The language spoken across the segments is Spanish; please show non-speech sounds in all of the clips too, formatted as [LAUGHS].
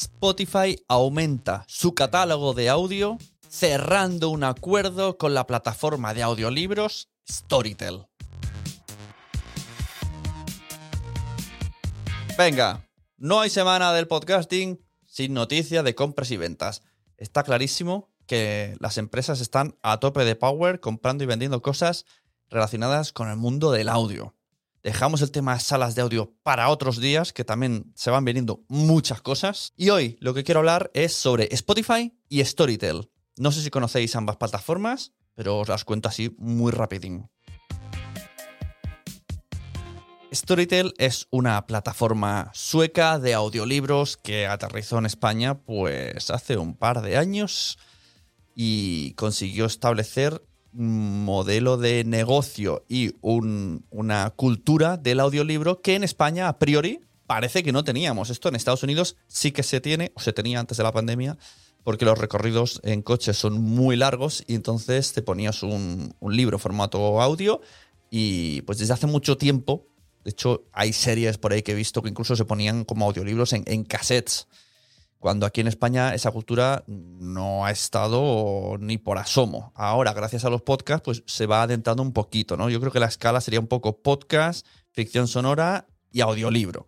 Spotify aumenta su catálogo de audio cerrando un acuerdo con la plataforma de audiolibros Storytel. Venga, no hay semana del podcasting sin noticia de compras y ventas. Está clarísimo que las empresas están a tope de power comprando y vendiendo cosas relacionadas con el mundo del audio. Dejamos el tema de salas de audio para otros días, que también se van viniendo muchas cosas. Y hoy lo que quiero hablar es sobre Spotify y Storytel. No sé si conocéis ambas plataformas, pero os las cuento así muy rapidín. Storytel es una plataforma sueca de audiolibros que aterrizó en España pues hace un par de años y consiguió establecer modelo de negocio y una cultura del audiolibro que en España a priori parece que no teníamos. Esto en Estados Unidos sí que se tiene, o se tenía antes de la pandemia, porque los recorridos en coche son muy largos y entonces te ponías un, libro formato audio y pues desde hace mucho tiempo de hecho, hay series por ahí que he visto que incluso se ponían como audiolibros en, cassettes. Cuando aquí en España esa cultura no ha estado ni por asomo. Ahora, gracias a los podcasts, pues se va adentrando un poquito, ¿no? Yo creo que la escala sería un poco podcast, ficción sonora y audiolibro.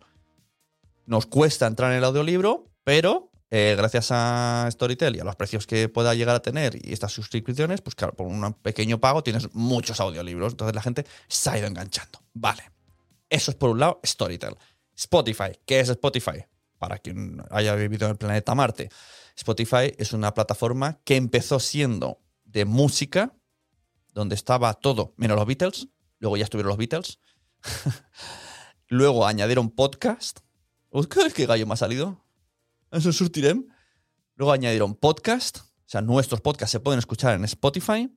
Nos cuesta entrar en el audiolibro, pero eh, gracias a Storytel y a los precios que pueda llegar a tener y estas suscripciones, pues claro, por un pequeño pago tienes muchos audiolibros. Entonces la gente se ha ido enganchando. Vale. Eso es por un lado Storytel. Spotify, ¿qué es Spotify? Para quien haya vivido en el planeta Marte. Spotify es una plataforma que empezó siendo de música, donde estaba todo, menos los Beatles. Luego ya estuvieron los Beatles. [LAUGHS] Luego añadieron podcast. ¿Qué gallo me ha salido? Eso es Surtirem. Luego añadieron podcast. O sea, nuestros podcasts se pueden escuchar en Spotify.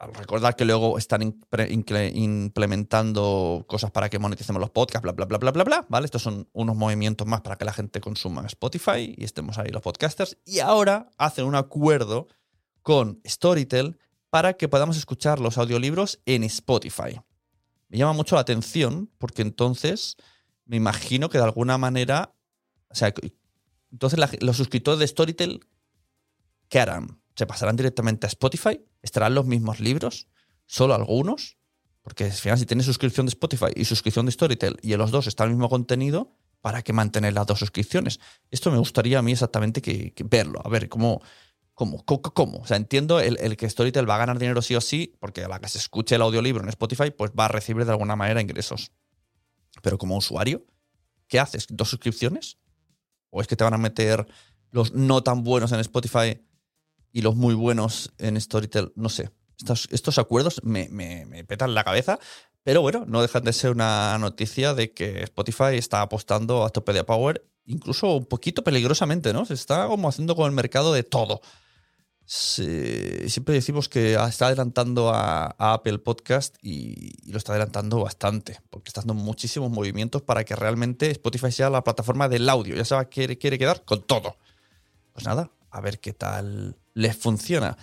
Recordar que luego están implementando cosas para que moneticemos los podcasts, bla, bla, bla, bla, bla, bla, ¿vale? Estos son unos movimientos más para que la gente consuma Spotify y estemos ahí los podcasters. Y ahora hacen un acuerdo con Storytel para que podamos escuchar los audiolibros en Spotify. Me llama mucho la atención porque entonces me imagino que de alguna manera, o sea, entonces los suscriptores de Storytel, ¿qué harán? ¿Se pasarán directamente a Spotify? ¿Estarán los mismos libros? ¿Solo algunos? Porque al final, si tienes suscripción de Spotify y suscripción de Storytel y en los dos está el mismo contenido, ¿para qué mantener las dos suscripciones? Esto me gustaría a mí exactamente que, verlo, a ver cómo, cómo, cómo, O sea, entiendo el, que Storytel va a ganar dinero sí o sí, porque a la que se escuche el audiolibro en Spotify, pues va a recibir de alguna manera ingresos. Pero como usuario, ¿qué haces? ¿Dos suscripciones? ¿O es que te van a meter los no tan buenos en Spotify y los muy buenos en Storytel, no sé. Estos, estos acuerdos me, me, petan la cabeza, pero bueno, no dejan de ser una noticia de que Spotify está apostando a tope de power, incluso un poquito peligrosamente, ¿no? Se está como haciendo con el mercado de todo. siempre decimos que está adelantando a, Apple Podcast y, lo está adelantando bastante, porque está dando muchísimos movimientos para que realmente Spotify sea la plataforma del audio. Ya sabes, quiere, quiere quedar con todo. Pues nada, a ver qué tal les funciona.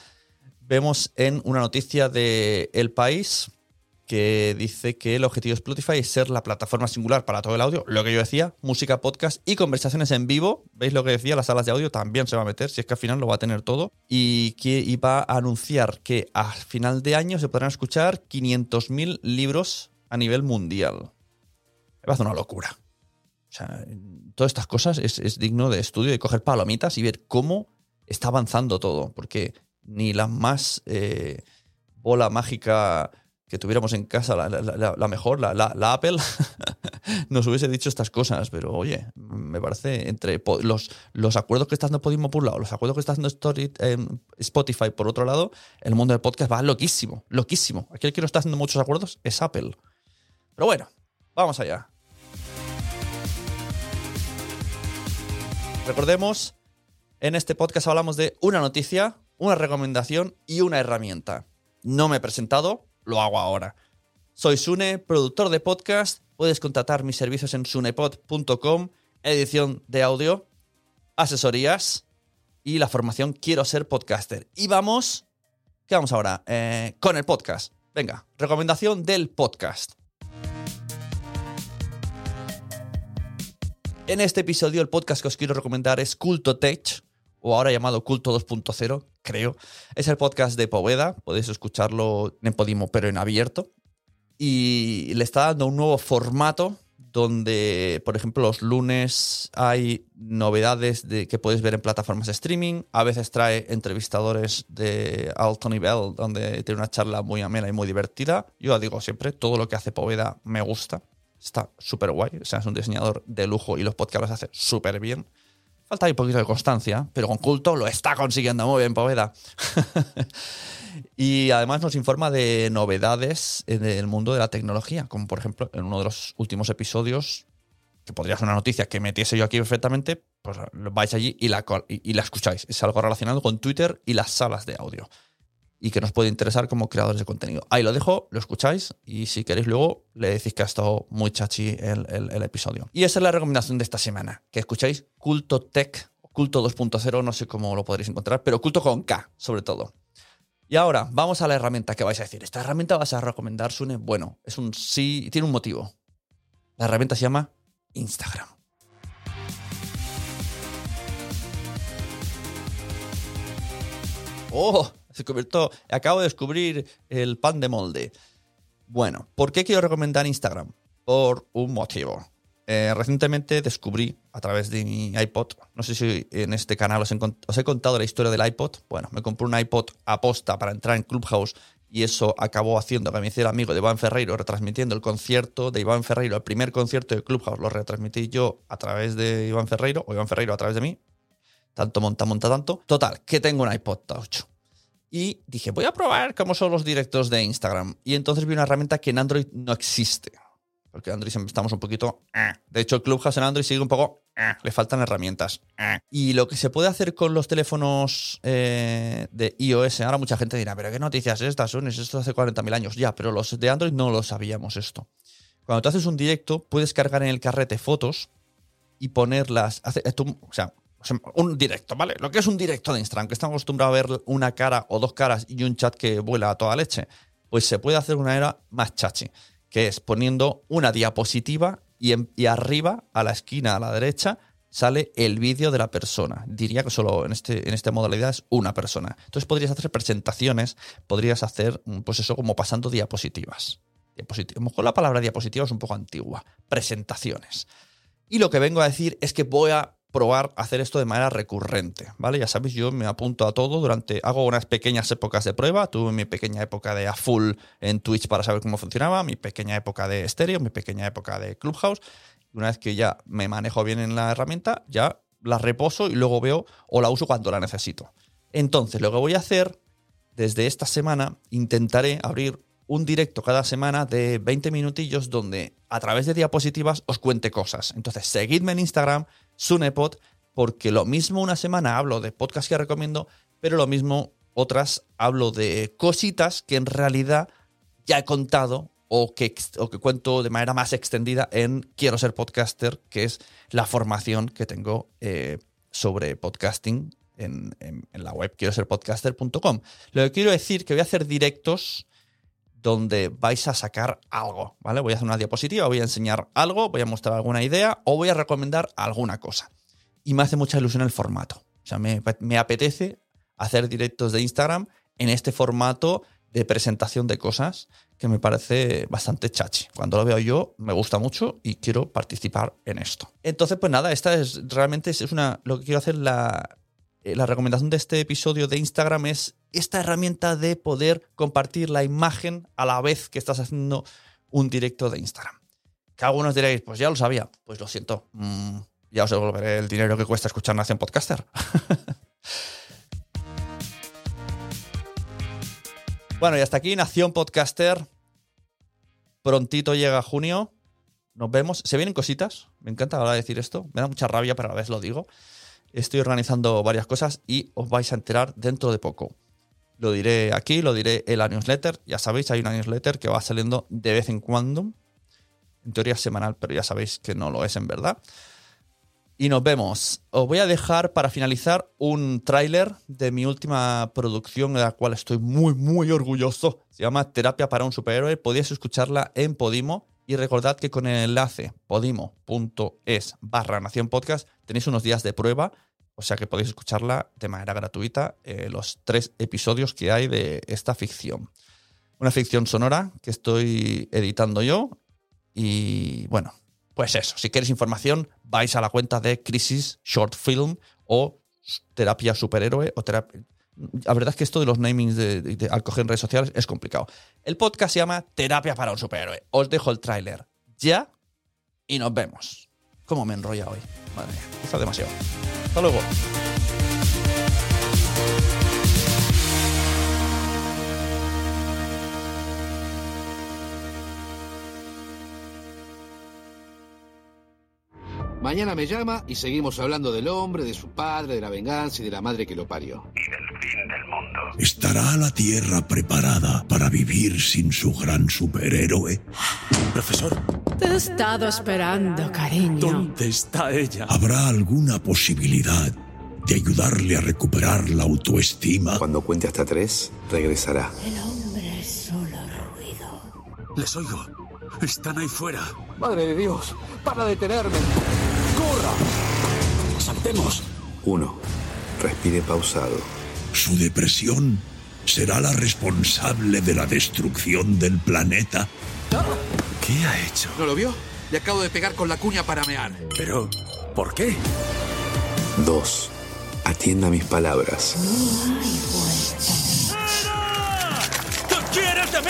Vemos en una noticia de El País que dice que el objetivo de Spotify es ser la plataforma singular para todo el audio, lo que yo decía, música, podcast y conversaciones en vivo. ¿Veis lo que decía? Las salas de audio también se va a meter, si es que al final lo va a tener todo. Y que iba a anunciar que a final de año se podrán escuchar 500.000 libros a nivel mundial. Me parece una locura. O sea, todas estas cosas es, digno de estudio y coger palomitas y ver cómo está avanzando todo, porque ni la más eh, bola mágica que tuviéramos en casa, la, mejor, la, Apple, [LAUGHS] nos hubiese dicho estas cosas. Pero oye, me parece entre los, los acuerdos que está haciendo Podimo por un lado, los acuerdos que está haciendo Story, em, Spotify por otro lado, el mundo del podcast va loquísimo, loquísimo. Aquí el que no está haciendo muchos acuerdos es Apple. Pero bueno, vamos allá. Recordemos, en este podcast hablamos de una noticia, una recomendación y una herramienta. No me he presentado, lo hago ahora. Soy Sune, productor de podcast. Puedes contratar mis servicios en sunepod.com, edición de audio, asesorías y la formación Quiero ser podcaster. Y vamos, ¿qué vamos ahora? Eh, con el podcast. Venga, recomendación del podcast. En este episodio el podcast que os quiero recomendar es Culto Tech, o ahora llamado Culto 2.0, creo. Es el podcast de Poveda, podéis escucharlo en Podimo, pero en abierto. Y le está dando un nuevo formato donde, por ejemplo, los lunes hay novedades de, que puedes ver en plataformas de streaming. A veces trae entrevistadores de alto nivel, donde tiene una charla muy amena y muy divertida. Yo digo siempre, todo lo que hace Poveda me gusta. Está súper guay. O sea, es un diseñador de lujo y los podcasts los hace súper bien. Falta un poquito de constancia, pero con culto lo está consiguiendo muy bien, Poveda. [LAUGHS] y además nos informa de novedades en el mundo de la tecnología, como por ejemplo en uno de los últimos episodios, que podría ser una noticia que metiese yo aquí perfectamente, pues vais allí y la, y la escucháis. Es algo relacionado con Twitter y las salas de audio y que nos puede interesar como creadores de contenido. Ahí lo dejo, lo escucháis y si queréis luego le decís que ha estado muy chachi el, episodio. Y esa es la recomendación de esta semana, que escucháis Culto Tech, Culto 2.0, no sé cómo lo podréis encontrar, pero Culto con K sobre todo. Y ahora vamos a la herramienta que vais a decir. ¿Esta herramienta vas a recomendar, Sune? Bueno, es un sí, tiene un motivo. La herramienta se llama Instagram. ¡Oh! Se convirtió, acabo de descubrir el pan de molde. Bueno, ¿por qué quiero recomendar Instagram? Por un motivo. Eh, recientemente descubrí a través de mi iPod, no sé si en este canal os he, contado la historia del iPod. Bueno, me compré un iPod aposta para entrar en Clubhouse y eso acabó haciendo que me hiciera amigo de Iván Ferreiro retransmitiendo el concierto de Iván Ferreiro, el primer concierto de Clubhouse lo retransmití yo a través de Iván Ferreiro o Iván Ferreiro a través de mí. Tanto monta, monta tanto. Total, que tengo un iPod Touch. Y dije, voy a probar cómo son los directos de Instagram. Y entonces vi una herramienta que en Android no existe. Porque en Android estamos un poquito... Eh. De hecho, el Clubhouse en Android sigue un poco... Eh. Le faltan herramientas. Eh. Y lo que se puede hacer con los teléfonos de iOS, ahora mucha gente dirá, pero ¿qué noticias estas son? Esto hace 40.000 años. Ya, pero los de Android no lo sabíamos esto. Cuando tú haces un directo, puedes cargar en el carrete fotos y ponerlas... o sea, un directo, ¿vale? Lo que es un directo de Instagram, que estamos acostumbrados a ver una cara o dos caras y un chat que vuela a toda leche, pues se puede hacer una era más chachi, que es poniendo una diapositiva y, arriba, a la esquina, a la derecha, sale el vídeo de la persona. Diría que solo en, este, en esta modalidad es una persona. Entonces podrías hacer presentaciones, podrías hacer, pues eso, como pasando diapositivas. Diapositivas. A lo mejor la palabra diapositiva es un poco antigua. Presentaciones. Y lo que vengo a decir es que voy a probar hacer esto de manera recurrente, ¿vale? Ya sabéis, yo me apunto a todo durante, hago unas pequeñas épocas de prueba, tuve mi pequeña época de a full en Twitch para saber cómo funcionaba, mi pequeña época de estéreo, mi pequeña época de Clubhouse, y una vez que ya me manejo bien en la herramienta, ya la reposo y luego veo o la uso cuando la necesito. Entonces, lo que voy a hacer desde esta semana, intentaré abrir un directo cada semana de 20 minutillos donde a través de diapositivas os cuente cosas. Entonces, seguidme en Instagram, Sunepod, porque lo mismo una semana hablo de podcast que recomiendo, pero lo mismo otras hablo de cositas que en realidad ya he contado o que, que cuento de manera más extendida en Quiero ser podcaster, que es la formación que tengo eh, sobre podcasting en, en, en, la web quiero ser podcaster.com. Lo que quiero decir que voy a hacer directos donde vais a sacar algo, ¿vale? Voy a hacer una diapositiva, voy a enseñar algo, voy a mostrar alguna idea o voy a recomendar alguna cosa. Y me hace mucha ilusión el formato. O sea, me, apetece hacer directos de Instagram en este formato de presentación de cosas que me parece bastante chachi. Cuando lo veo yo, me gusta mucho y quiero participar en esto. Entonces, pues nada, esta es realmente es una. Lo que quiero hacer, la, eh, la recomendación de este episodio de Instagram es esta herramienta de poder compartir la imagen a la vez que estás haciendo un directo de Instagram. Que algunos diréis, pues ya lo sabía. Pues lo siento. Mm, ya os devolveré el dinero que cuesta escuchar Nación Podcaster. [LAUGHS] bueno, y hasta aquí Nación Podcaster. Prontito llega junio. Nos vemos. Se vienen cositas. Me encanta ahora decir esto. Me da mucha rabia, pero a la vez lo digo. Estoy organizando varias cosas y os vais a enterar dentro de poco. Lo diré aquí, lo diré en la newsletter. Ya sabéis, hay una newsletter que va saliendo de vez en cuando. En teoría semanal, pero ya sabéis que no lo es en verdad. Y nos vemos. Os voy a dejar para finalizar un tráiler de mi última producción, de la cual estoy muy, muy orgulloso. Se llama Terapia para un superhéroe. Podéis escucharla en Podimo. Y recordad que con el enlace podimo.es barra Nación Podcast tenéis unos días de prueba o sea que podéis escucharla de manera gratuita, eh, los tres episodios que hay de esta ficción. Una ficción sonora que estoy editando yo. Y bueno, pues eso. Si queréis información, vais a la cuenta de Crisis Short Film o Terapia Superhéroe o. La verdad es que esto de los namings de, al coger en redes sociales es complicado. El podcast se llama Terapia para un superhéroe. Os dejo el tráiler ya y nos vemos. ¿Cómo me enrolla hoy? Madre mía, quizá demasiado. Hasta luego. Mañana me llama y seguimos hablando del hombre, de su padre, de la venganza y de la madre que lo parió. Y del fin del mundo. ¿Estará la Tierra preparada para vivir sin su gran superhéroe? Profesor, Te he estado esperando, cariño. ¿dónde está ella? ¿Habrá alguna posibilidad de ayudarle a recuperar la autoestima? Cuando cuente hasta tres, regresará. El hombre es solo ruido. Les oigo. Están ahí fuera. Madre de Dios, para detenerme. Saltemos. Uno, respire pausado. ¿Su depresión será la responsable de la destrucción del planeta? ¿Qué ha hecho? ¿No lo vio? Le acabo de pegar con la cuña para mear. Pero, ¿por qué? Dos, atienda mis palabras. ¿Qué quieres de mí?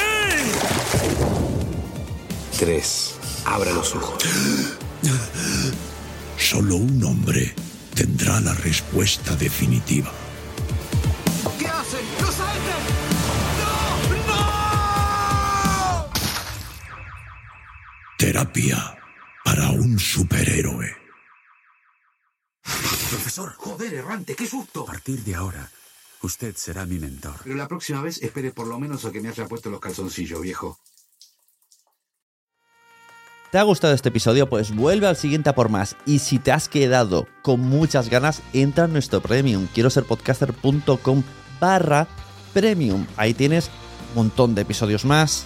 Tres, abra los ojos. Solo un hombre tendrá la respuesta definitiva. ¿Qué hacen? ¡No salten! Terapia para un superhéroe. Profesor, Joder, errante, qué susto. a partir de ahora, usted será mi mentor. Pero la próxima vez espere por lo menos a que me haya puesto los calzoncillos, viejo. ¿Te ha gustado este episodio? Pues vuelve al siguiente a por más. Y si te has quedado con muchas ganas, entra en nuestro premium. Quiero ser podcaster.com barra premium. Ahí tienes un montón de episodios más,